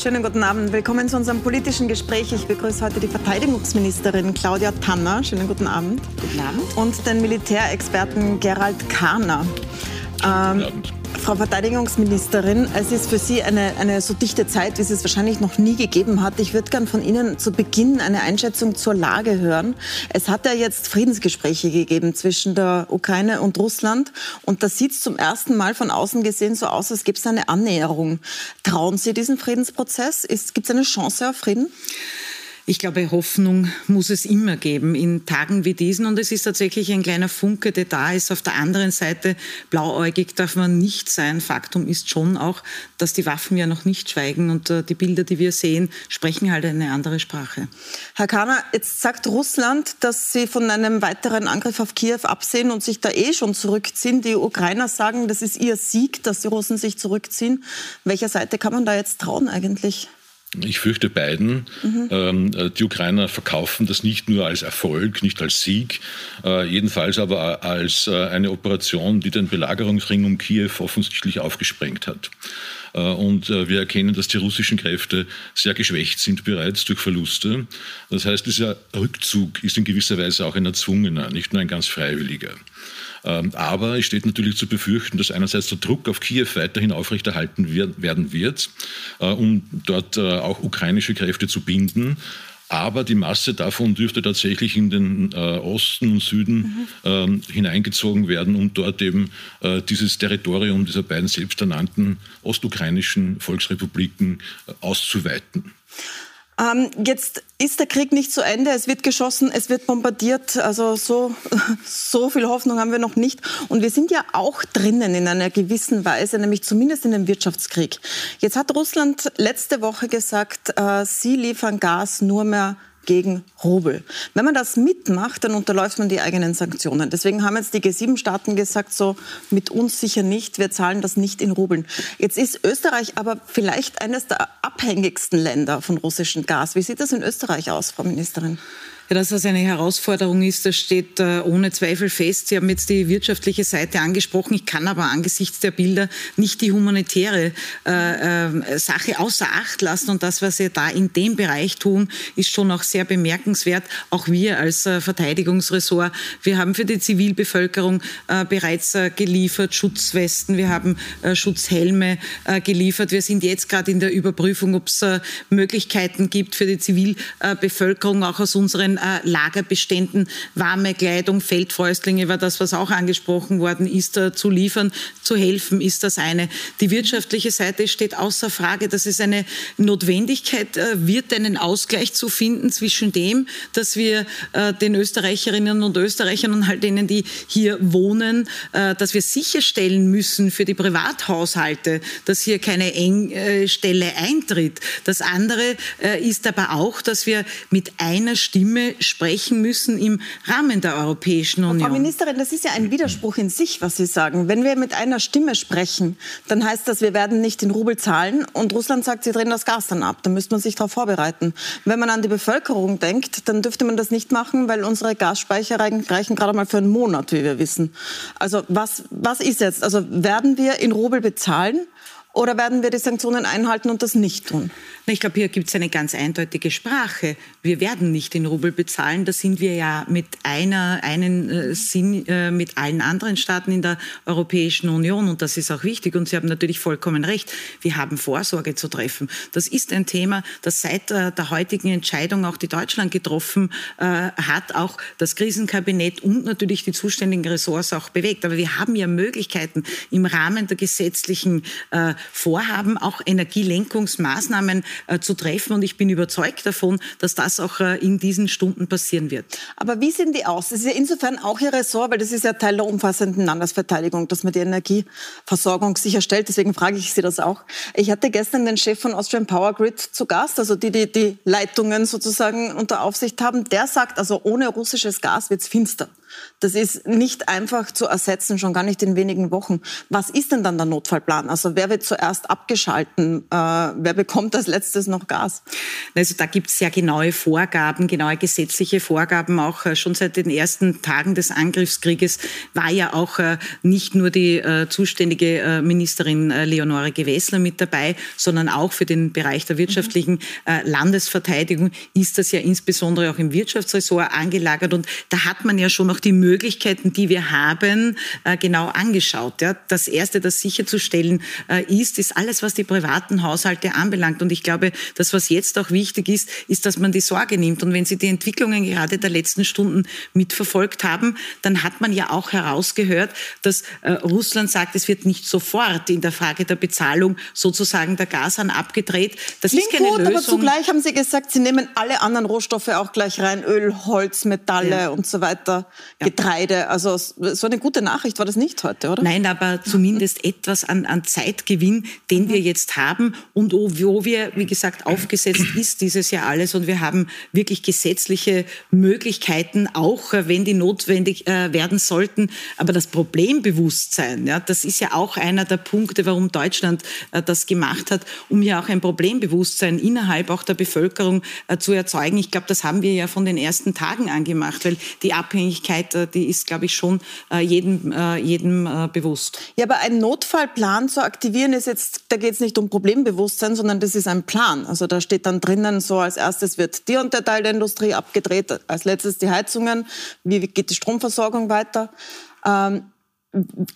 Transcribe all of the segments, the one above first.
Schönen guten Abend. Willkommen zu unserem politischen Gespräch. Ich begrüße heute die Verteidigungsministerin Claudia Tanner. Schönen guten Abend. Guten Abend. Und den Militärexperten Gerald Kahner. Ähm, Frau Verteidigungsministerin, es ist für Sie eine, eine so dichte Zeit, wie es es wahrscheinlich noch nie gegeben hat. Ich würde gern von Ihnen zu Beginn eine Einschätzung zur Lage hören. Es hat ja jetzt Friedensgespräche gegeben zwischen der Ukraine und Russland. Und da sieht es zum ersten Mal von außen gesehen so aus, als gäbe es eine Annäherung. Trauen Sie diesen Friedensprozess? Gibt es eine Chance auf Frieden? Ich glaube, Hoffnung muss es immer geben in Tagen wie diesen. Und es ist tatsächlich ein kleiner Funke, der da ist. Auf der anderen Seite, blauäugig darf man nicht sein. Faktum ist schon auch, dass die Waffen ja noch nicht schweigen. Und äh, die Bilder, die wir sehen, sprechen halt eine andere Sprache. Herr Kahner, jetzt sagt Russland, dass sie von einem weiteren Angriff auf Kiew absehen und sich da eh schon zurückziehen. Die Ukrainer sagen, das ist ihr Sieg, dass die Russen sich zurückziehen. Welcher Seite kann man da jetzt trauen eigentlich? Ich fürchte beiden. Mhm. Ähm, äh, die Ukrainer verkaufen das nicht nur als Erfolg, nicht als Sieg, äh, jedenfalls aber als äh, eine Operation, die den Belagerungsring um Kiew offensichtlich aufgesprengt hat. Und wir erkennen, dass die russischen Kräfte sehr geschwächt sind bereits durch Verluste. Das heißt, dieser Rückzug ist in gewisser Weise auch ein erzwungener, nicht nur ein ganz freiwilliger. Ähm, aber es steht natürlich zu befürchten, dass einerseits der Druck auf Kiew weiterhin aufrechterhalten werden wird, äh, um dort äh, auch ukrainische Kräfte zu binden. Aber die Masse davon dürfte tatsächlich in den äh, Osten und Süden mhm. ähm, hineingezogen werden, um dort eben äh, dieses Territorium dieser beiden selbsternannten ostukrainischen Volksrepubliken äh, auszuweiten. Ähm, jetzt ist der Krieg nicht zu Ende. Es wird geschossen, es wird bombardiert. Also so, so viel Hoffnung haben wir noch nicht. Und wir sind ja auch drinnen in einer gewissen Weise, nämlich zumindest in dem Wirtschaftskrieg. Jetzt hat Russland letzte Woche gesagt, äh, sie liefern Gas nur mehr gegen Rubel. Wenn man das mitmacht, dann unterläuft man die eigenen Sanktionen. Deswegen haben jetzt die G7-Staaten gesagt, so mit uns sicher nicht, wir zahlen das nicht in Rubeln. Jetzt ist Österreich aber vielleicht eines der abhängigsten Länder von russischem Gas. Wie sieht das in Österreich aus, Frau Ministerin? Ja, dass das eine Herausforderung ist, das steht äh, ohne Zweifel fest. Sie haben jetzt die wirtschaftliche Seite angesprochen. Ich kann aber angesichts der Bilder nicht die humanitäre äh, äh, Sache außer Acht lassen. Und das, was Sie da in dem Bereich tun, ist schon auch sehr bemerkenswert. Auch wir als Verteidigungsressort, wir haben für die Zivilbevölkerung bereits geliefert Schutzwesten, wir haben Schutzhelme geliefert. Wir sind jetzt gerade in der Überprüfung, ob es Möglichkeiten gibt für die Zivilbevölkerung auch aus unseren äh, Lagerbeständen warme Kleidung, Feldfäustlinge war das, was auch angesprochen worden ist, äh, zu liefern, zu helfen, ist das eine. Die wirtschaftliche Seite steht außer Frage, dass es eine Notwendigkeit äh, wird, einen Ausgleich zu finden zwischen dem, dass wir äh, den Österreicherinnen und Österreichern und halt denen, die hier wohnen, äh, dass wir sicherstellen müssen für die Privathaushalte, dass hier keine Engstelle eintritt. Das andere äh, ist aber auch, dass wir mit einer Stimme sprechen müssen im Rahmen der Europäischen Union. Frau Ministerin, das ist ja ein Widerspruch in sich, was Sie sagen. Wenn wir mit einer Stimme sprechen, dann heißt das, wir werden nicht in Rubel zahlen und Russland sagt, sie drehen das Gas dann ab. Da müsste man sich darauf vorbereiten. Wenn man an die Bevölkerung denkt, dann dürfte man das nicht machen, weil unsere Gasspeicher reichen gerade mal für einen Monat, wie wir wissen. Also was, was ist jetzt? Also werden wir in Rubel bezahlen? Oder werden wir die Sanktionen einhalten und das nicht tun? Ich glaube, hier gibt es eine ganz eindeutige Sprache. Wir werden nicht in Rubel bezahlen. Da sind wir ja mit einer, einen äh, Sinn äh, mit allen anderen Staaten in der Europäischen Union. Und das ist auch wichtig. Und Sie haben natürlich vollkommen recht. Wir haben Vorsorge zu treffen. Das ist ein Thema, das seit äh, der heutigen Entscheidung auch die Deutschland getroffen äh, hat, auch das Krisenkabinett und natürlich die zuständigen Ressorts auch bewegt. Aber wir haben ja Möglichkeiten im Rahmen der gesetzlichen äh, Vorhaben, auch Energielenkungsmaßnahmen äh, zu treffen. Und ich bin überzeugt davon, dass das auch äh, in diesen Stunden passieren wird. Aber wie sehen die aus? Das ist ja insofern auch Ihr Ressort, weil das ist ja Teil der umfassenden Landesverteidigung, dass man die Energieversorgung sicherstellt. Deswegen frage ich Sie das auch. Ich hatte gestern den Chef von Austrian Power Grid zu Gast, also die, die die Leitungen sozusagen unter Aufsicht haben. Der sagt, also ohne russisches Gas wird es finster. Das ist nicht einfach zu ersetzen, schon gar nicht in wenigen Wochen. Was ist denn dann der Notfallplan? Also wer wird zuerst abgeschalten? Äh, wer bekommt als letztes noch Gas? Also da gibt es sehr genaue Vorgaben, genaue gesetzliche Vorgaben. Auch äh, schon seit den ersten Tagen des Angriffskrieges war ja auch äh, nicht nur die äh, zuständige äh, Ministerin äh, Leonore Gewessler mit dabei, sondern auch für den Bereich der wirtschaftlichen Landesverteidigung ist das ja insbesondere auch im Wirtschaftsressort angelagert. Und da hat man ja schon auch die Möglichkeiten, die wir haben, genau angeschaut. Ja, das Erste, das sicherzustellen ist, ist alles, was die privaten Haushalte anbelangt. Und ich glaube, das, was jetzt auch wichtig ist, ist, dass man die Sorge nimmt. Und wenn Sie die Entwicklungen gerade der letzten Stunden mitverfolgt haben, dann hat man ja auch herausgehört, dass äh, Russland sagt, es wird nicht sofort in der Frage der Bezahlung sozusagen der Gashahn abgedreht. Das Klingt ist keine gut, Lösung. aber zugleich haben Sie gesagt, Sie nehmen alle anderen Rohstoffe auch gleich rein, Öl, Holz, Metalle ja. und so weiter. Getreide. Also so eine gute Nachricht war das nicht heute, oder? Nein, aber zumindest etwas an, an Zeitgewinn, den wir jetzt haben und wo wir, wie gesagt, aufgesetzt ist dieses Jahr alles und wir haben wirklich gesetzliche Möglichkeiten, auch äh, wenn die notwendig äh, werden sollten. Aber das Problembewusstsein, ja, das ist ja auch einer der Punkte, warum Deutschland äh, das gemacht hat, um ja auch ein Problembewusstsein innerhalb auch der Bevölkerung zu erzeugen. Ich glaube, das haben wir ja von den ersten Tagen angemacht, weil die Abhängigkeit, äh, die ist, glaube ich, schon äh, jedem, jedem bewusst. Ja, aber ein Notfallplan zu aktivieren ist jetzt, da geht es nicht um Problembewusstsein, sondern das ist ein Plan. Also da steht dann drinnen so, als erstes wird dir und der Teil der Industrie abgedreht, als letztes die Heizungen, wie geht die Stromversorgung weiter. Ähm,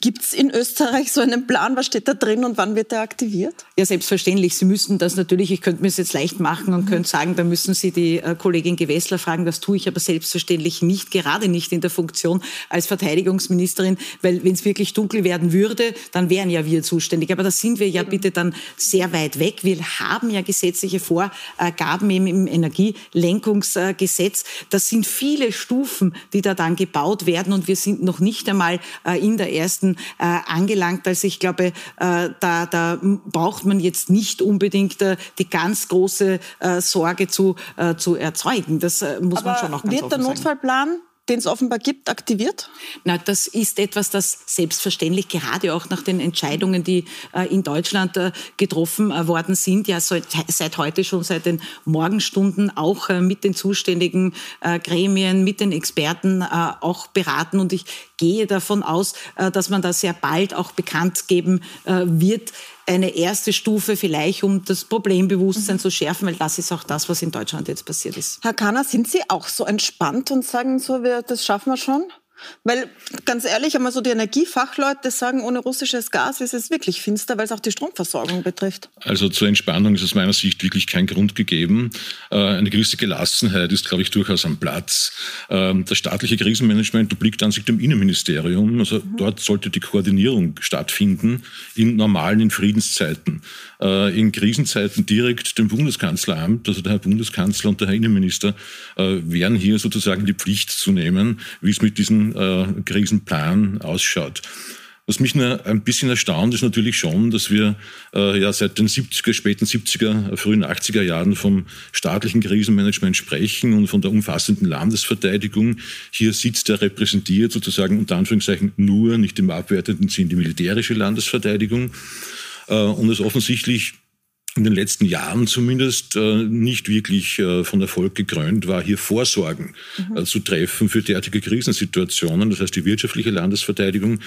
Gibt es in Österreich so einen Plan? Was steht da drin und wann wird der aktiviert? Ja, selbstverständlich. Sie müssten das natürlich, ich könnte mir es jetzt leicht machen und mhm. könnte sagen, da müssen Sie die äh, Kollegin Gewessler fragen. Das tue ich aber selbstverständlich nicht, gerade nicht in der Funktion als Verteidigungsministerin, weil wenn es wirklich dunkel werden würde, dann wären ja wir zuständig. Aber da sind wir ja bitte dann sehr weit weg. Wir haben ja gesetzliche Vorgaben im Energielenkungsgesetz. Das sind viele Stufen, die da dann gebaut werden und wir sind noch nicht einmal äh, in der ersten äh, angelangt. Also ich glaube, äh, da, da braucht man jetzt nicht unbedingt äh, die ganz große äh, Sorge zu, äh, zu erzeugen. Das äh, muss Aber man schon auch ganz Wird der Notfallplan den es offenbar gibt, aktiviert? Na, das ist etwas, das selbstverständlich gerade auch nach den Entscheidungen, die äh, in Deutschland äh, getroffen äh, worden sind, ja seit, seit, heute schon seit den Morgenstunden auch äh, mit den zuständigen äh, Gremien, mit den Experten äh, auch beraten. Und ich gehe davon aus, dass man da sehr bald auch bekannt geben wird, eine erste Stufe vielleicht, um das Problembewusstsein mhm. zu schärfen, weil das ist auch das, was in Deutschland jetzt passiert ist. Herr Kahner, sind Sie auch so entspannt und sagen so, wir, das schaffen wir schon? Weil ganz ehrlich, einmal so die Energiefachleute sagen, ohne russisches Gas ist es wirklich finster, weil es auch die Stromversorgung betrifft. Also zur Entspannung ist aus meiner Sicht wirklich kein Grund gegeben. Äh, eine gewisse Gelassenheit ist, glaube ich, durchaus am Platz. Ähm, das staatliche Krisenmanagement obliegt an sich dem Innenministerium. Also mhm. dort sollte die Koordinierung stattfinden in normalen, in Friedenszeiten. Äh, in Krisenzeiten direkt dem Bundeskanzleramt, also der Herr Bundeskanzler und der Herr Innenminister, äh, wären hier sozusagen die Pflicht zu nehmen, wie es mit diesen äh, Krisenplan ausschaut. Was mich nur ein bisschen erstaunt, ist natürlich schon, dass wir äh, ja seit den 70er, späten 70er, frühen 80er Jahren vom staatlichen Krisenmanagement sprechen und von der umfassenden Landesverteidigung. Hier sitzt er repräsentiert sozusagen unter Anführungszeichen nur, nicht im abwertenden Sinn, die militärische Landesverteidigung. Äh, und es offensichtlich in den letzten Jahren zumindest äh, nicht wirklich äh, von Erfolg gekrönt war, hier Vorsorgen mhm. äh, zu treffen für derartige Krisensituationen, das heißt die wirtschaftliche Landesverteidigung.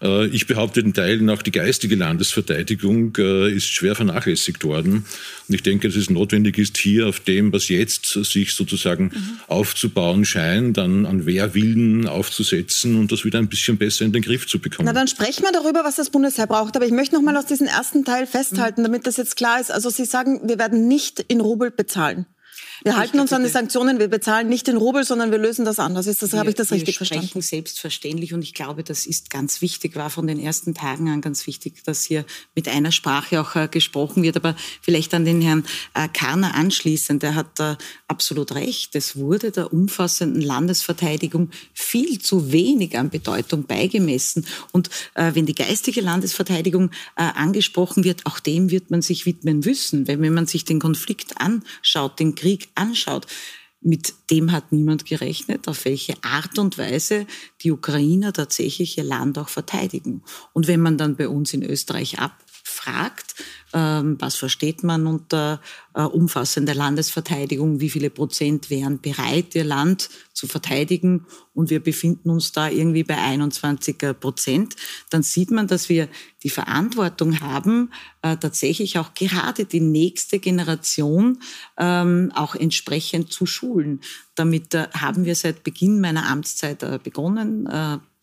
Äh, ich behaupte in Teilen auch die geistige Landesverteidigung äh, ist schwer vernachlässigt worden. Und ich denke, dass es notwendig ist, hier auf dem, was jetzt sich sozusagen mhm. aufzubauen scheint, dann an Wehrwillen aufzusetzen und das wieder ein bisschen besser in den Griff zu bekommen. Na, dann sprechen wir darüber, was das Bundesheer braucht. Aber ich möchte noch mal aus diesem ersten Teil festhalten, mhm. damit das jetzt klar ist ist, also Sie sagen, wir werden nicht in Rubel bezahlen. Wir halten uns an die Sanktionen, wir bezahlen nicht in Rubel, sondern wir lösen das anders. Ist das, wir, habe ich das richtig verstanden? Wir sprechen selbstverständlich und ich glaube, das ist ganz wichtig, war von den ersten Tagen an ganz wichtig, dass hier mit einer Sprache auch äh, gesprochen wird. Aber vielleicht an den Herrn äh, Karner anschließend, der hat äh, absolut recht. Es wurde der umfassenden Landesverteidigung viel zu wenig an Bedeutung beigemessen. Und äh, wenn die geistige Landesverteidigung äh, angesprochen wird, auch dem wird man sich widmen müssen. Wenn, wenn man sich den Konflikt anschaut, den Krieg anschaut, mit dem hat niemand gerechnet, auf welche Art und Weise die Ukrainer tatsächlich ihr Land auch verteidigen. Und wenn man dann bei uns in Österreich abfragt, ähm, was versteht man unter äh, umfassender Landesverteidigung, wie viele Prozent wären bereit, ihr Land zu verteidigen? Und wir befinden uns da irgendwie bei 21 Prozent, dann sieht man, dass wir die Verantwortung haben, äh, tatsächlich auch gerade die nächste Generation ähm, auch entsprechend zu schulen. Damit äh, haben wir seit Beginn meiner Amtszeit begonnen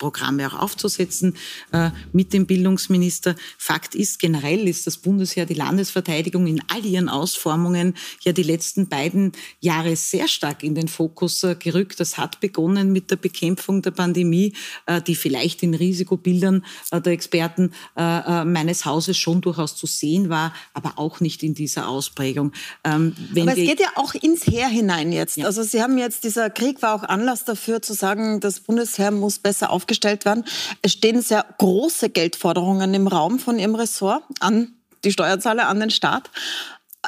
Programme auch aufzusetzen äh, mit dem Bildungsminister. Fakt ist, generell ist das Bundesheer die Landesverteidigung in all ihren Ausformungen ja die letzten beiden Jahre sehr stark in den Fokus äh, gerückt. Das hat begonnen mit der Bekämpfung der Pandemie, äh, die vielleicht in Risikobildern äh, der Experten äh, äh, meines Hauses schon durchaus zu sehen war, aber auch nicht in dieser Ausprägung. Ähm, aber es geht ja auch ins Heer hinein jetzt. Ja. Also Sie haben jetzt, dieser Krieg war auch Anlass dafür zu sagen, das Bundesheer muss besser aufgestellt aufgestellt werden. Es stehen sehr große Geldforderungen im Raum von Ihrem Ressort an die Steuerzahler, an den Staat.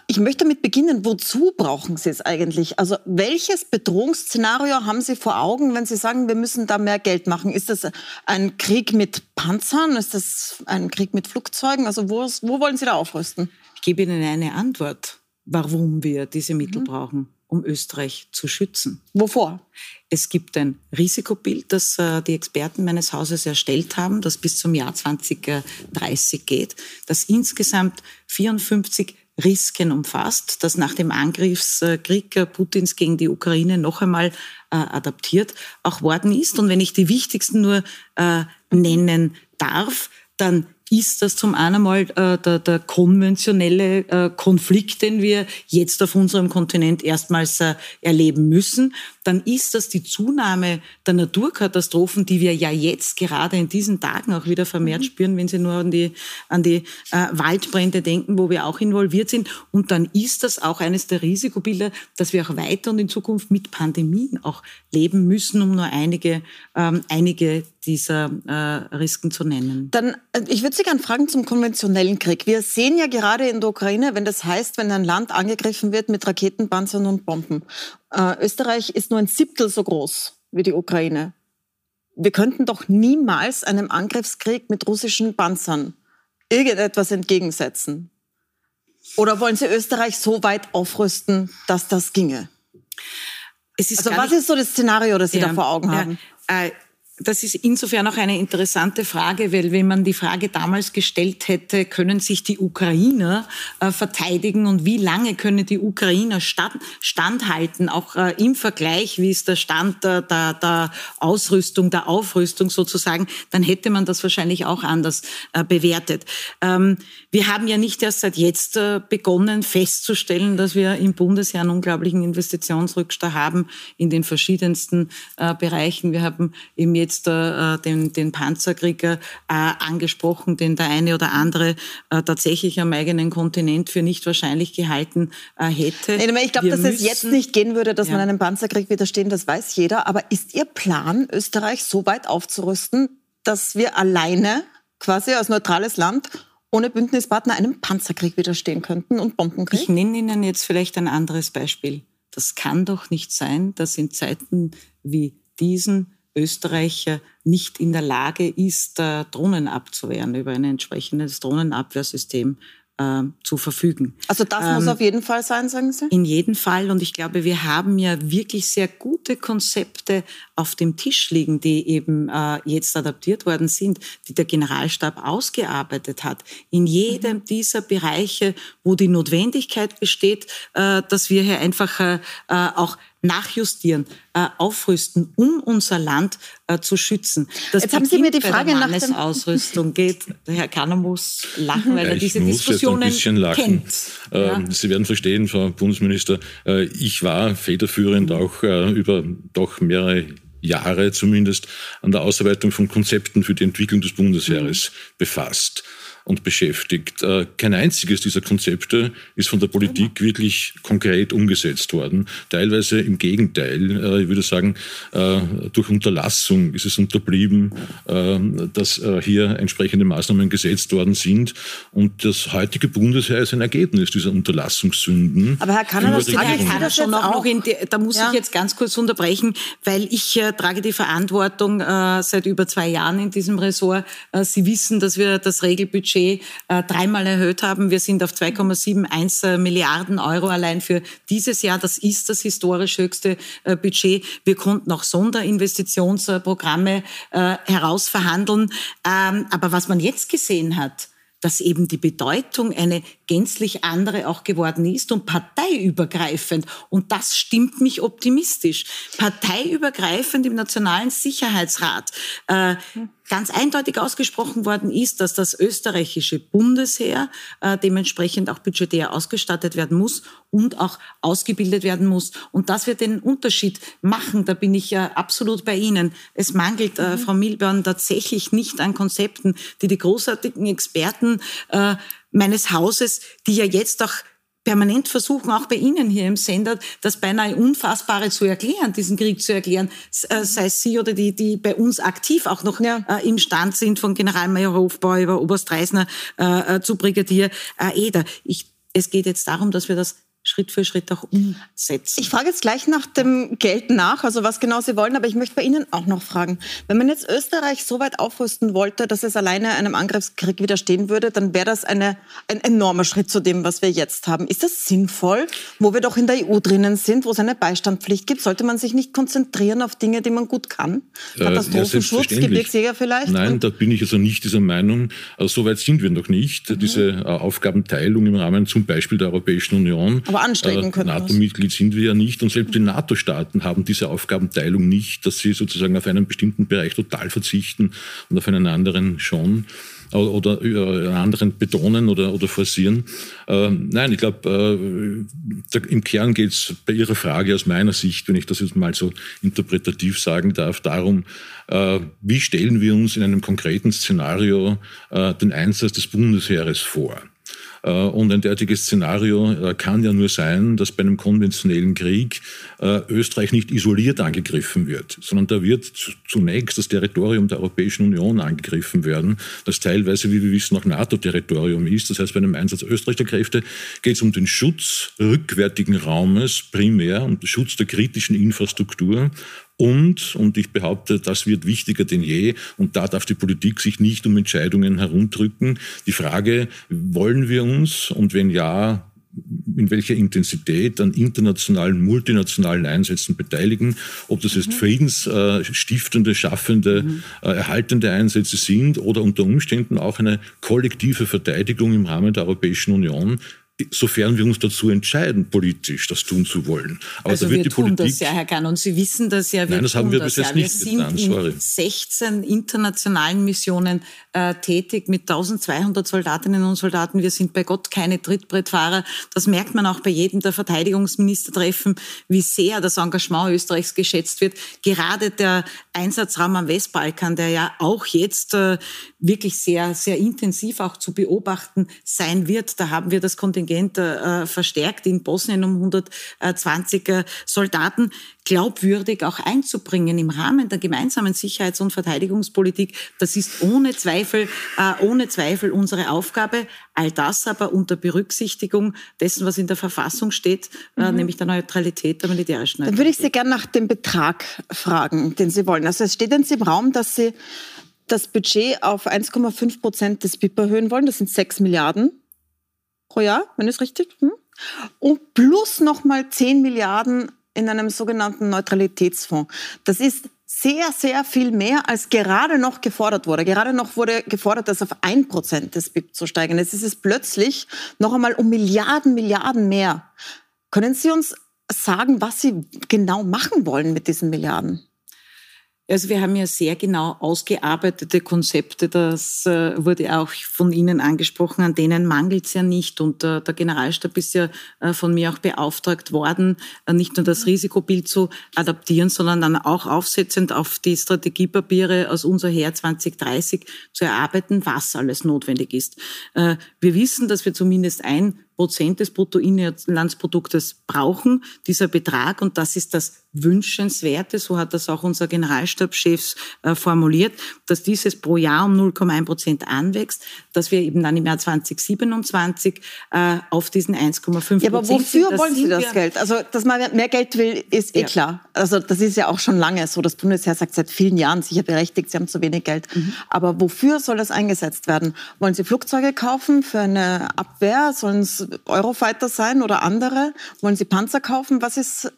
Ich möchte damit beginnen. Wozu brauchen Sie es eigentlich? Also welches Bedrohungsszenario haben Sie vor Augen, wenn Sie sagen, wir müssen da mehr Geld machen? Ist das ein Krieg mit Panzern? Ist das ein Krieg mit Flugzeugen? Also wo, wo wollen Sie da aufrüsten? Ich gebe Ihnen eine Antwort, warum wir diese Mittel mhm. brauchen um Österreich zu schützen. Wovor? Es gibt ein Risikobild, das äh, die Experten meines Hauses erstellt haben, das bis zum Jahr 2030 geht, das insgesamt 54 Risiken umfasst, das nach dem Angriffskrieg äh, Putins gegen die Ukraine noch einmal äh, adaptiert auch worden ist. Und wenn ich die wichtigsten nur äh, nennen darf, dann ist das zum einen einmal äh, der, der konventionelle äh, Konflikt, den wir jetzt auf unserem Kontinent erstmals äh, erleben müssen. Dann ist das die Zunahme der Naturkatastrophen, die wir ja jetzt gerade in diesen Tagen auch wieder vermehrt mhm. spüren, wenn Sie nur an die, an die äh, Waldbrände denken, wo wir auch involviert sind. Und dann ist das auch eines der Risikobilder, dass wir auch weiter und in Zukunft mit Pandemien auch leben müssen, um nur einige, ähm, einige dieser äh, Risiken zu nennen. Dann, äh, ich würde Sie gerne fragen zum konventionellen Krieg. Wir sehen ja gerade in der Ukraine, wenn das heißt, wenn ein Land angegriffen wird mit Raketenpanzern und Bomben. Äh, Österreich ist nur ein Siebtel so groß wie die Ukraine. Wir könnten doch niemals einem Angriffskrieg mit russischen Panzern irgendetwas entgegensetzen. Oder wollen Sie Österreich so weit aufrüsten, dass das ginge? also was ist so das Szenario, das Sie ja, da vor Augen haben? Ja, äh, das ist insofern auch eine interessante Frage, weil wenn man die Frage damals gestellt hätte, können sich die Ukrainer äh, verteidigen und wie lange können die Ukrainer stand, standhalten, auch äh, im Vergleich, wie ist der Stand der, der, der, Ausrüstung, der Aufrüstung sozusagen, dann hätte man das wahrscheinlich auch anders äh, bewertet. Ähm, wir haben ja nicht erst seit jetzt äh, begonnen festzustellen, dass wir im Bundesheer einen unglaublichen Investitionsrückstand haben in den verschiedensten äh, Bereichen. Wir haben im jetzt äh, den, den Panzerkrieger äh, angesprochen, den der eine oder andere äh, tatsächlich am eigenen Kontinent für nicht wahrscheinlich gehalten äh, hätte. Ich glaube, dass müssen, es jetzt nicht gehen würde, dass ja. man einem Panzerkrieg widerstehen, das weiß jeder. Aber ist Ihr Plan, Österreich so weit aufzurüsten, dass wir alleine, quasi als neutrales Land, ohne Bündnispartner einem Panzerkrieg widerstehen könnten und Bombenkrieg? Ich nenne Ihnen jetzt vielleicht ein anderes Beispiel. Das kann doch nicht sein, dass in Zeiten wie diesen Österreich nicht in der Lage ist, äh, Drohnen abzuwehren über ein entsprechendes Drohnenabwehrsystem äh, zu verfügen. Also das ähm, muss auf jeden Fall sein, sagen Sie? In jedem Fall. Und ich glaube, wir haben ja wirklich sehr gute Konzepte auf dem Tisch liegen, die eben äh, jetzt adaptiert worden sind, die der Generalstab ausgearbeitet hat. In jedem mhm. dieser Bereiche, wo die Notwendigkeit besteht, äh, dass wir hier einfach äh, äh auch nachjustieren, äh, aufrüsten, um unser Land äh, zu schützen. Das Jetzt haben Sie mir die Frage nach der Ausrüstung geht. Der Herr Kanner muss lachen, weil ja, er diese Diskussionen kennt. Ähm, ja. Sie werden verstehen, Frau Bundesminister, äh, ich war federführend auch äh, über doch mehrere Jahre zumindest an der Ausarbeitung von Konzepten für die Entwicklung des Bundesheeres mhm. befasst. Und beschäftigt. Äh, kein einziges dieser Konzepte ist von der Politik wirklich konkret umgesetzt worden. Teilweise im Gegenteil. Äh, ich würde sagen, äh, durch Unterlassung ist es unterblieben, dass hier entsprechende Maßnahmen gesetzt worden sind. Und das heutige Bundesheer ist ein Ergebnis dieser Unterlassungssünden. Aber Herr Kanner, das, Herr Kanner schon auch die, da muss ja. ich jetzt ganz kurz unterbrechen, weil ich äh, trage die Verantwortung äh, seit über zwei Jahren in diesem Ressort. Äh, Sie wissen, dass wir das Regelbudget äh, dreimal erhöht haben. Wir sind auf 2,71 äh, Milliarden Euro allein für dieses Jahr. Das ist das historisch höchste äh, Budget. Wir konnten auch Sonderinvestitionsprogramme herausverhandeln. Ähm, aber was man jetzt gesehen hat, dass eben die Bedeutung eine gänzlich andere auch geworden ist und parteiübergreifend. Und das stimmt mich optimistisch. Parteiübergreifend im Nationalen Sicherheitsrat. Äh, ganz eindeutig ausgesprochen worden ist, dass das österreichische Bundesheer äh, dementsprechend auch budgetär ausgestattet werden muss und auch ausgebildet werden muss. Und das wird den Unterschied machen. Da bin ich äh, absolut bei Ihnen. Es mangelt, äh, mhm. Frau Milborn, tatsächlich nicht an Konzepten, die die großartigen Experten äh, meines Hauses, die ja jetzt auch permanent versuchen, auch bei Ihnen hier im Sender, das beinahe Unfassbare zu erklären, diesen Krieg zu erklären, äh, sei es Sie oder die, die bei uns aktiv auch noch ja. äh, im Stand sind, von Generalmajor Hofbauer über Oberst Reisner äh, äh, zu Brigadier äh, Eder. Ich, es geht jetzt darum, dass wir das Schritt für Schritt auch umsetzen. Ich frage jetzt gleich nach dem Geld nach, also was genau Sie wollen, aber ich möchte bei Ihnen auch noch fragen. Wenn man jetzt Österreich so weit aufrüsten wollte, dass es alleine einem Angriffskrieg widerstehen würde, dann wäre das eine, ein enormer Schritt zu dem, was wir jetzt haben. Ist das sinnvoll, wo wir doch in der EU drinnen sind, wo es eine Beistandpflicht gibt? Sollte man sich nicht konzentrieren auf Dinge, die man gut kann? Katastrophenschutz, ja, Gebirgsjäger vielleicht? Nein, da bin ich also nicht dieser Meinung. Also so weit sind wir noch nicht. Mhm. Diese äh, Aufgabenteilung im Rahmen zum Beispiel der Europäischen Union aber anstreben können. Äh, NATO-Mitglied sind wir ja nicht und selbst die NATO-Staaten haben diese Aufgabenteilung nicht, dass sie sozusagen auf einen bestimmten Bereich total verzichten und auf einen anderen schon oder einen anderen betonen oder, oder forcieren. Äh, nein, ich glaube, äh, im Kern geht es bei Ihrer Frage aus meiner Sicht, wenn ich das jetzt mal so interpretativ sagen darf, darum, äh, wie stellen wir uns in einem konkreten Szenario äh, den Einsatz des Bundesheeres vor? Äh, und ein derartiges Szenario äh, kann ja nur sein, dass bei einem konventionellen Krieg äh, Österreich nicht isoliert angegriffen wird, sondern da wird zunächst das Territorium der Europäischen Union angegriffen werden, das teilweise, wie wir wissen, auch NATO-Territorium ist. Das heißt, bei einem Einsatz österreichischer Kräfte geht es um den Schutz rückwärtigen Raumes primär, um den Schutz der kritischen Infrastruktur und, und ich behaupte, das wird wichtiger denn je, und da darf die Politik sich nicht um Entscheidungen herumdrücken. Die Frage, wollen wir uns und wenn ja, in welcher Intensität an internationalen, multinationalen Einsätzen beteiligen, ob das jetzt mhm. friedensstiftende, schaffende, mhm. äh, erhaltende Einsätze sind oder unter Umständen auch eine kollektive Verteidigung im Rahmen der Europäischen Union sofern wir uns dazu entscheiden, politisch das tun zu wollen. Aber also da wird wir die tun Politik, das ja, Herr Kahn, und Sie wissen das ja. Wir nein, das haben wir bis jetzt ja. nicht wir getan, sorry. in 16 internationalen Missionen äh, tätig mit 1200 Soldatinnen und Soldaten. Wir sind bei Gott keine Trittbrettfahrer. Das merkt man auch bei jedem der Verteidigungsministertreffen, wie sehr das Engagement Österreichs geschätzt wird. Gerade der Einsatzraum am Westbalkan, der ja auch jetzt äh, wirklich sehr, sehr intensiv auch zu beobachten sein wird. Da haben wir das Kontingent äh, verstärkt in Bosnien um 120 äh, Soldaten glaubwürdig auch einzubringen im Rahmen der gemeinsamen Sicherheits- und Verteidigungspolitik. Das ist ohne Zweifel, äh, ohne Zweifel unsere Aufgabe. All das aber unter Berücksichtigung dessen, was in der Verfassung steht, äh, mhm. nämlich der Neutralität, der militärischen Neutralität. Dann würde ich Sie gerne nach dem Betrag fragen, den Sie wollen. Also es steht jetzt im Raum, dass Sie das Budget auf 1,5 Prozent des BIP erhöhen wollen. Das sind 6 Milliarden pro Jahr, wenn es richtig. Hm? Und plus nochmal 10 Milliarden in einem sogenannten Neutralitätsfonds. Das ist sehr, sehr viel mehr, als gerade noch gefordert wurde. Gerade noch wurde gefordert, das auf ein Prozent des BIP zu steigen. Jetzt ist es plötzlich noch einmal um Milliarden, Milliarden mehr. Können Sie uns sagen, was Sie genau machen wollen mit diesen Milliarden? Also wir haben ja sehr genau ausgearbeitete Konzepte, das äh, wurde auch von Ihnen angesprochen, an denen mangelt es ja nicht. Und äh, der Generalstab ist ja äh, von mir auch beauftragt worden, nicht nur das Risikobild zu adaptieren, sondern dann auch aufsetzend auf die Strategiepapiere aus unser Her 2030 zu erarbeiten, was alles notwendig ist. Wir wissen, dass wir zumindest ein Prozent des Bruttoinlandsproduktes brauchen, dieser Betrag. Und das ist das Wünschenswerte, so hat das auch unser Generalstabschef äh, formuliert, dass dieses pro Jahr um 0,1 Prozent anwächst, dass wir eben dann im Jahr 2027 äh, auf diesen 1,5 Prozent Ja, aber wofür sind. wollen Sie das Geld? Also, dass man mehr Geld will, ist eh ja. klar. Also, das ist ja auch schon lange so. Das Bundesheer sagt seit vielen Jahren sicher berechtigt, Sie haben zu wenig Geld. Mhm. Aber wofür soll das eingesetzt werden? Wollen Sie Flugzeuge kaufen für eine Abwehr? Sollen es Eurofighter sein oder andere? Wollen Sie Panzer kaufen? Was ist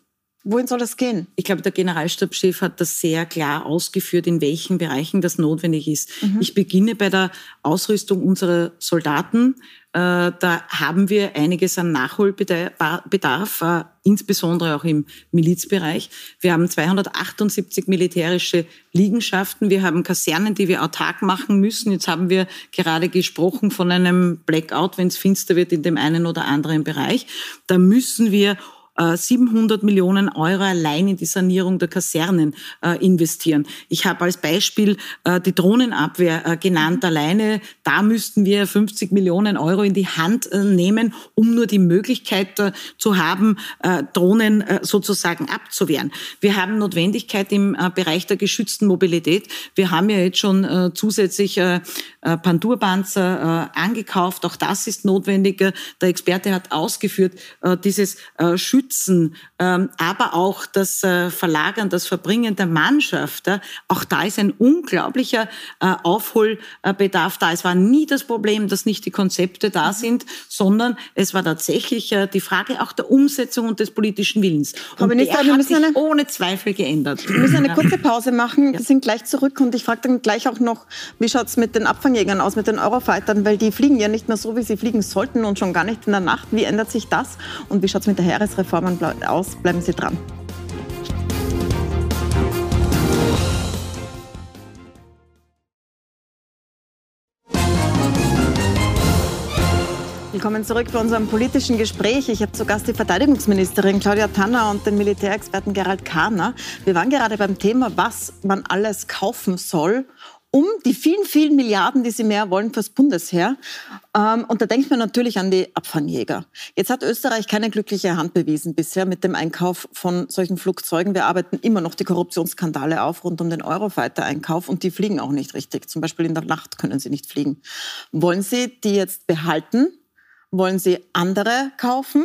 Wohin soll das gehen? Ich glaube, der Generalstabschef hat das sehr klar ausgeführt, in welchen Bereichen das notwendig ist. Mhm. Ich beginne bei der Ausrüstung unserer Soldaten. Äh, da haben wir einiges an Nachholbedarf, äh, insbesondere auch im Milizbereich. Wir haben 278 militärische Liegenschaften. Wir haben Kasernen, die wir autark machen müssen. Jetzt haben wir gerade gesprochen von einem Blackout, wenn es finster wird in dem einen oder anderen Bereich. Da müssen wir 700 äh, Millionen Euro allein in die Sanierung der Kasernen äh, investieren. Ich habe als Beispiel äh, die Drohnenabwehr genannt. Alleine da müssten wir 50 Millionen Euro in die Hand nehmen, um nur die Möglichkeit zu haben, Drohnen sozusagen abzuwehren. Wir haben Notwendigkeit im Bereich der geschützten Mobilität. Wir haben ja jetzt schon zusätzlich Panturpanzer angekauft. Auch das ist notwendig. Der Experte hat ausgeführt, dieses Schützen Schützen, ähm, aber auch das äh, Verlagern, das Verbringen der Mannschaft. Auch da ist ein unglaublicher äh, Aufholbedarf da. Es war nie das Problem, dass nicht die Konzepte da mhm. sind, sondern es war tatsächlich äh, die Frage auch der Umsetzung und des politischen Willens. Und Aber der hat sich eine, ohne Zweifel geändert. Wir müssen eine kurze Pause machen. Wir sind gleich zurück und ich frage dann gleich auch noch, wie schaut es mit den Abfangjägern aus, mit den Eurofightern, weil die fliegen ja nicht mehr so, wie sie fliegen sollten und schon gar nicht in der Nacht. Wie ändert sich das? Und wie schaut es mit der Heeresreform Formen aus. Bleiben Sie dran. Willkommen zurück bei unserem politischen Gespräch. Ich habe zu Gast die Verteidigungsministerin Claudia Tanner und den Militärexperten Gerald Kahner. Wir waren gerade beim Thema, was man alles kaufen soll, um die vielen, vielen Milliarden, die sie mehr wollen fürs Bundesheer. Ähm, und da denkt man natürlich an die Abfangjäger. Jetzt hat Österreich keine glückliche Hand bewiesen bisher mit dem Einkauf von solchen Flugzeugen. Wir arbeiten immer noch die Korruptionsskandale auf rund um den Eurofighter-Einkauf und die fliegen auch nicht richtig. Zum Beispiel in der Nacht können sie nicht fliegen. Wollen Sie die jetzt behalten? Wollen Sie andere kaufen?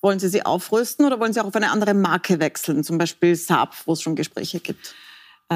Wollen Sie sie aufrüsten oder wollen Sie auch auf eine andere Marke wechseln, zum Beispiel Saab, wo es schon Gespräche gibt?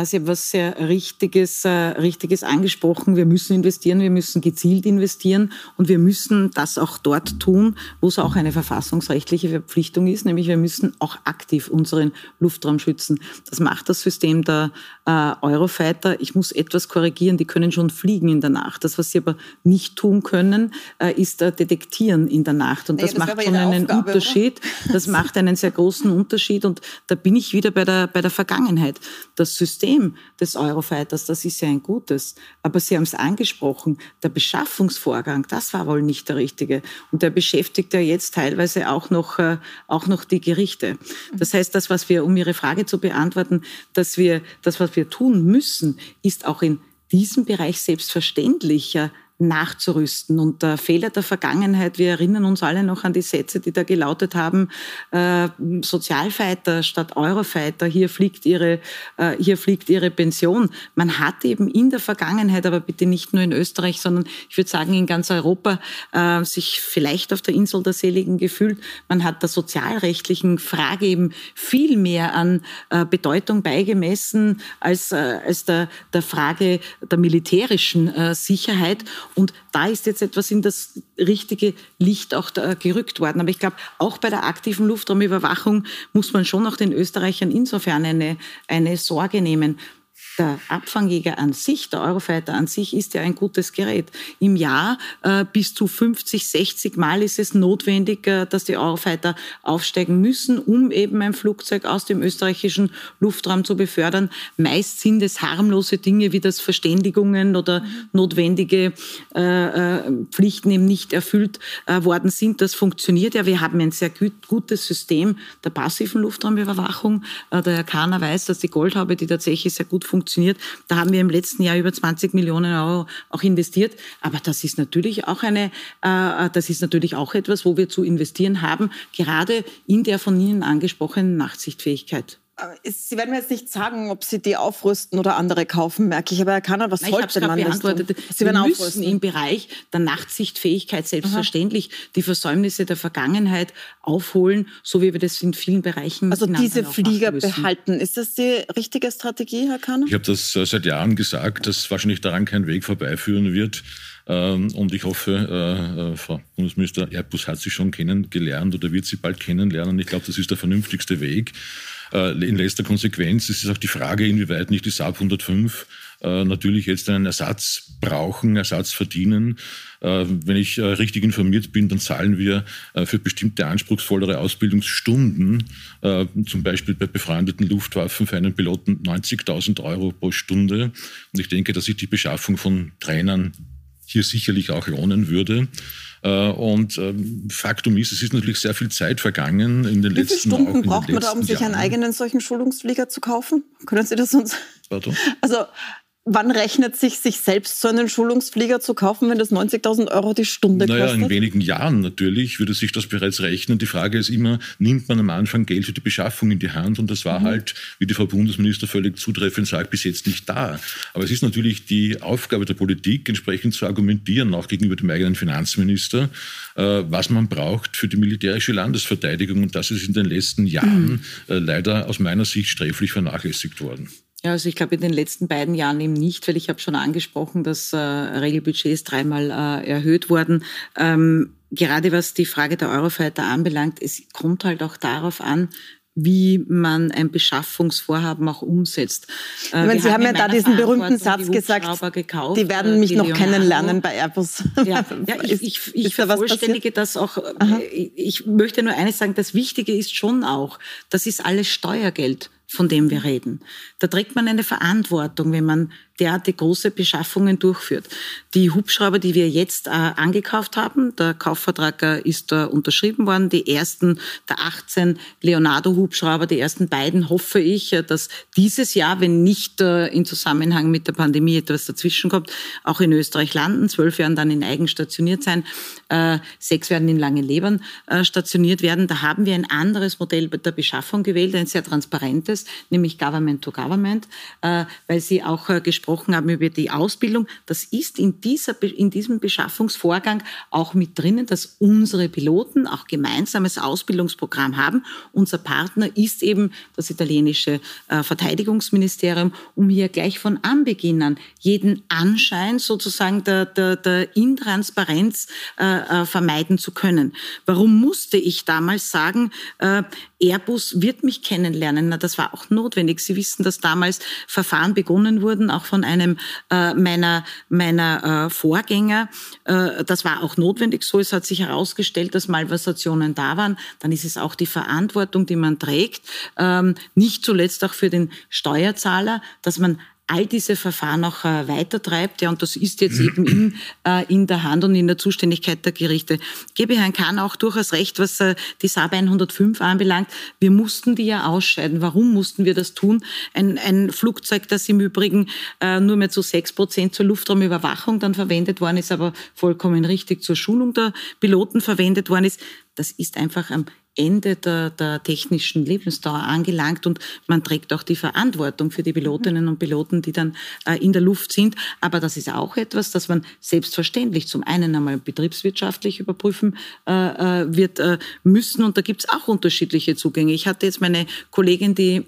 Sie haben was sehr Richtiges, äh, Richtiges angesprochen. Wir müssen investieren, wir müssen gezielt investieren und wir müssen das auch dort tun, wo es auch eine verfassungsrechtliche Verpflichtung ist, nämlich wir müssen auch aktiv unseren Luftraum schützen. Das macht das System der äh, Eurofighter. Ich muss etwas korrigieren, die können schon fliegen in der Nacht. Das, was sie aber nicht tun können, äh, ist detektieren in der Nacht. Und das, naja, das macht schon einen Aufgabe, Unterschied. Oder? Das macht einen sehr großen Unterschied. Und da bin ich wieder bei der, bei der Vergangenheit. Das System System des Eurofighters, das ist ja ein gutes. Aber Sie haben es angesprochen, der Beschaffungsvorgang, das war wohl nicht der richtige. Und der beschäftigt ja jetzt teilweise auch noch, äh, auch noch die Gerichte. Das heißt, das, was wir, um Ihre Frage zu beantworten, dass wir, das, was wir tun müssen, ist auch in diesem Bereich selbstverständlicher nachzurüsten. Und der Fehler der Vergangenheit, wir erinnern uns alle noch an die Sätze, die da gelautet haben, äh, Sozialfighter statt Eurofighter, hier fliegt, ihre, äh, hier fliegt ihre Pension. Man hat eben in der Vergangenheit, aber bitte nicht nur in Österreich, sondern ich würde sagen in ganz Europa, äh, sich vielleicht auf der Insel der Seligen gefühlt. Man hat der sozialrechtlichen Frage eben viel mehr an Bedeutung beigemessen als, als der, der Frage der militärischen Sicherheit. Und da ist jetzt etwas in das richtige Licht auch gerückt worden. Aber ich glaube, auch bei der aktiven Luftraumüberwachung muss man schon auch den Österreichern insofern eine, eine Sorge nehmen. Der Abfangjäger an sich, der Eurofighter an sich, ist ja ein gutes Gerät. Im Jahr äh, bis zu 50, 60 Mal ist es notwendig, äh, dass die Eurofighter aufsteigen müssen, um eben ein Flugzeug aus dem österreichischen Luftraum zu befördern. Meist sind es harmlose Dinge wie das Verständigungen oder mhm. notwendige äh, äh, Pflichten eben nicht erfüllt äh, worden sind. Das funktioniert ja. Wir haben ein sehr gut, gutes System der passiven Luftraumüberwachung. Äh, der Herr Kahner weiß, dass die Goldhaube, die tatsächlich sehr gut funktioniert, da haben wir im letzten Jahr über 20 Millionen Euro auch investiert. Aber das ist natürlich auch eine, äh, das ist natürlich auch etwas, wo wir zu investieren haben, gerade in der von Ihnen angesprochenen Nachtsichtfähigkeit. Sie werden mir jetzt nicht sagen, ob Sie die aufrüsten oder andere kaufen, merke ich. Aber Herr Kanner, was Nein, sollte man beantwortet. Sie werden müssen aufrüsten. im Bereich der Nachtsichtfähigkeit selbstverständlich Aha. die Versäumnisse der Vergangenheit aufholen, so wie wir das in vielen Bereichen Also diese Flieger behalten. Ist das die richtige Strategie, Herr Kanner? Ich habe das äh, seit Jahren gesagt, dass wahrscheinlich daran kein Weg vorbeiführen wird. Ähm, und ich hoffe, äh, äh, Frau Bundesminister Airbus hat Sie schon kennengelernt oder wird Sie bald kennenlernen. Ich glaube, das ist der vernünftigste Weg. Äh, in letzter Konsequenz ist es auch die Frage, inwieweit nicht die Saab 105 äh, natürlich jetzt einen Ersatz brauchen, Ersatz verdienen. Äh, wenn ich richtig informiert bin, dann zahlen wir für bestimmte anspruchsvollere Ausbildungsstunden, zum Beispiel bei befreundeten Luftwaffen für einen Piloten 90.000 Euro pro Stunde. Und ich denke, dass sich die Beschaffung von Trainern hier sicherlich auch lohnen würde. Äh, und ähm, Faktum ist, es ist natürlich sehr viel Zeit vergangen in den Wie letzten Jahren. Wie viele Stunden braucht man da, um sich einen eigenen solchen Schulungsflieger zu kaufen? Können Sie das uns? Pardon? Also Wann rechnet sich, sich selbst so einen Schulungsflieger zu kaufen, wenn das 90.000 Euro die Stunde naja, kostet? Naja, in wenigen Jahren natürlich würde sich das bereits rechnen. Die Frage ist immer, nimmt man am Anfang Geld für die Beschaffung in die Hand? Und das war mhm. halt, wie die Frau Bundesminister völlig zutreffend sagt, bis jetzt nicht da. Aber es ist natürlich die Aufgabe der Politik, entsprechend zu argumentieren, auch gegenüber dem eigenen Finanzminister, äh, was man braucht für die militärische Landesverteidigung. Und das ist in den letzten Jahren mhm. äh, leider aus meiner Sicht sträflich vernachlässigt worden. Ja, also ich glaube in den letzten beiden Jahren eben nicht, weil ich habe schon angesprochen, dass äh, Regelbudgets dreimal äh, erhöht wurden. Ähm, gerade was die Frage der Eurofighter anbelangt, es kommt halt auch darauf an, wie man ein Beschaffungsvorhaben auch umsetzt. Äh, meine, Sie haben ja da diesen berühmten Satz gesagt, gekauft, die werden mich noch kennenlernen bei Airbus. Ja, ja ich, ich, ich vervollständige das auch. Aha. Ich möchte nur eines sagen, das Wichtige ist schon auch, das ist alles Steuergeld von dem wir reden. Da trägt man eine Verantwortung, wenn man derartig große Beschaffungen durchführt. Die Hubschrauber, die wir jetzt äh, angekauft haben, der Kaufvertrag äh, ist äh, unterschrieben worden. Die ersten der 18 Leonardo-Hubschrauber, die ersten beiden, hoffe ich, äh, dass dieses Jahr, wenn nicht äh, in Zusammenhang mit der Pandemie etwas dazwischenkommt, auch in Österreich landen. Zwölf werden dann in Eigen stationiert sein. Äh, sechs werden in Langenlebern stationiert werden. Da haben wir ein anderes Modell der Beschaffung gewählt, ein sehr transparentes, nämlich Government to Government, weil Sie auch gesprochen gesprochen haben über die Ausbildung, das ist in, dieser, in diesem Beschaffungsvorgang auch mit drinnen, dass unsere Piloten auch gemeinsames Ausbildungsprogramm haben. Unser Partner ist eben das italienische äh, Verteidigungsministerium, um hier gleich von Anbeginn an jeden Anschein sozusagen der, der, der Intransparenz äh, äh, vermeiden zu können. Warum musste ich damals sagen, äh, Airbus wird mich kennenlernen? Na, das war auch notwendig. Sie wissen, dass damals Verfahren begonnen wurden, auch von von einem äh, meiner, meiner äh, Vorgänger. Äh, das war auch notwendig so. Es hat sich herausgestellt, dass Malversationen da waren. Dann ist es auch die Verantwortung, die man trägt, ähm, nicht zuletzt auch für den Steuerzahler, dass man all diese Verfahren auch äh, weitertreibt. Ja, und das ist jetzt eben in, äh, in der Hand und in der Zuständigkeit der Gerichte. Ich gebe Herrn Kahn auch durchaus recht, was äh, die Saab 105 anbelangt. Wir mussten die ja ausscheiden. Warum mussten wir das tun? Ein, ein Flugzeug, das im Übrigen äh, nur mehr zu sechs Prozent zur Luftraumüberwachung dann verwendet worden ist, aber vollkommen richtig zur Schulung der Piloten verwendet worden ist. Das ist einfach am Ende der, der technischen Lebensdauer angelangt und man trägt auch die Verantwortung für die Pilotinnen und Piloten, die dann äh, in der Luft sind. Aber das ist auch etwas, das man selbstverständlich zum einen einmal betriebswirtschaftlich überprüfen äh, äh wird äh, müssen und da gibt es auch unterschiedliche Zugänge. Ich hatte jetzt meine Kollegin, die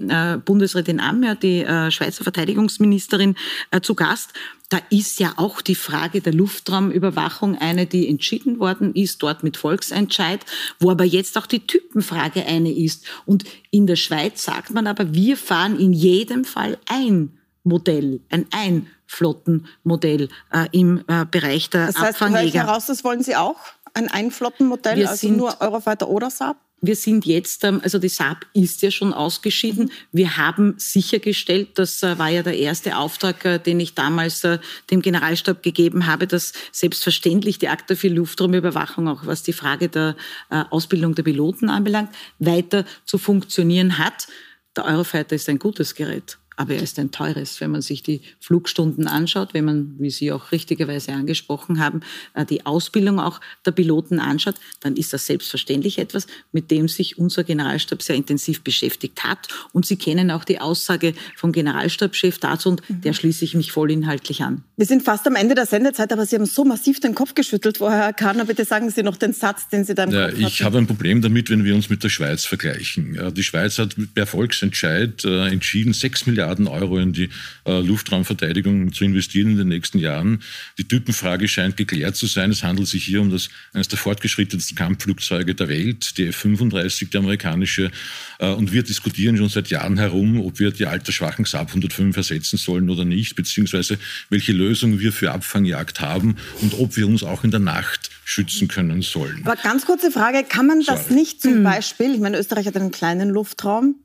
Bundesrätin Ammer, die Schweizer Verteidigungsministerin, zu Gast da ist ja auch die Frage der Luftraumüberwachung eine, die entschieden worden ist, dort mit Volksentscheid, wo aber jetzt auch die Typenfrage eine ist. Und in der Schweiz sagt man aber, wir fahren in jedem Fall ein Modell, ein Einflottenmodell äh, im äh, Bereich der das heißt, Abfangjäger. heraus, das wollen Sie auch? Ein Einflottenmodell, Wir also nur Eurofighter oder Saab? Wir sind jetzt, also die Saab ist ja schon ausgeschieden. Wir haben sichergestellt, das äh, war ja der erste Auftrag, äh, den ich damals äh, dem Generalstab gegeben habe, dass selbstverständlich die Akte für Luftraumüberwachung, auch was die Frage der Ausbildung der Piloten anbelangt, weiter zu funktionieren hat. Der Eurofighter ist ein gutes Gerät. Aber er ist ein teures, wenn man sich die Flugstunden anschaut, wenn man, wie Sie auch richtigerweise angesprochen haben, äh, die Ausbildung auch der Piloten anschaut, dann ist das selbstverständlich etwas, mit dem sich unser Generalstab sehr intensiv beschäftigt hat. Und Sie kennen auch die Aussage vom Generalstabschef dazu und mhm. der schließe ich mich voll inhaltlich an. Wir sind fast am Ende der Sendezeit, aber Sie haben so massiv den Kopf geschüttelt vorher, Herr Kahner. Bitte sagen Sie noch den Satz, den Sie da im ja, Kopf Ich habe ein Problem damit, wenn wir uns mit der Schweiz vergleichen. Die Schweiz hat per Volksentscheid äh, entschieden, sechs Milliarden Milliarden Euro in die äh, Luftraumverteidigung zu investieren in den nächsten Jahren. Die Typenfrage scheint geklärt zu sein. Es handelt sich hier um das, eines der fortgeschrittensten Kampfflugzeuge der Welt, die F-35, die amerikanische. Äh, und wir diskutieren schon seit Jahren herum, ob wir die altersschwachen Saab 105 ersetzen sollen oder nicht, beziehungsweise welche Lösung wir für Abfangjagd haben und ob wir uns auch in der Nacht schützen können sollen. Aber ganz kurze Frage, kann man das Sorry. nicht zum hm. Beispiel, ich meine, Österreich hat einen kleinen Luftraum,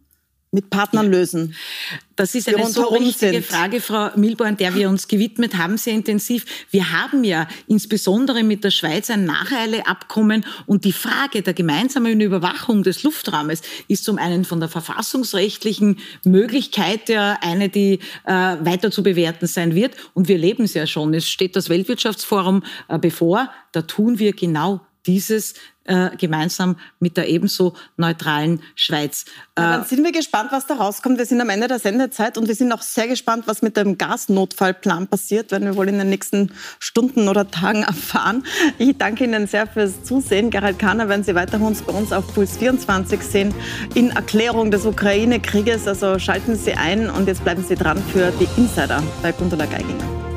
mit Partnern lösen? Das ist eine so richtige sind. Frage, Frau Milborn, der wir uns gewidmet haben, sehr intensiv. Wir haben ja insbesondere mit der Schweiz ein Nacheileabkommen und die Frage der gemeinsamen Überwachung des Luftraumes ist zum einen von der verfassungsrechtlichen Möglichkeit ja eine, die äh, weiter zu bewerten sein wird. Und wir leben es ja schon. Es steht das Weltwirtschaftsforum äh, bevor. Da tun wir genau dieses äh, gemeinsam mit der ebenso neutralen Schweiz. Ja, dann sind wir gespannt, was da rauskommt. Wir sind am Ende der Sendezeit und wir sind auch sehr gespannt, was mit dem Gasnotfallplan passiert, werden wir wohl in den nächsten Stunden oder Tagen erfahren. Ich danke Ihnen sehr fürs Zusehen. Gerald Kahner werden Sie weiter bei uns auf Puls 24 sehen in Erklärung des Ukraine-Krieges. Also schalten Sie ein und jetzt bleiben Sie dran für die Insider bei Gundula Geiginger.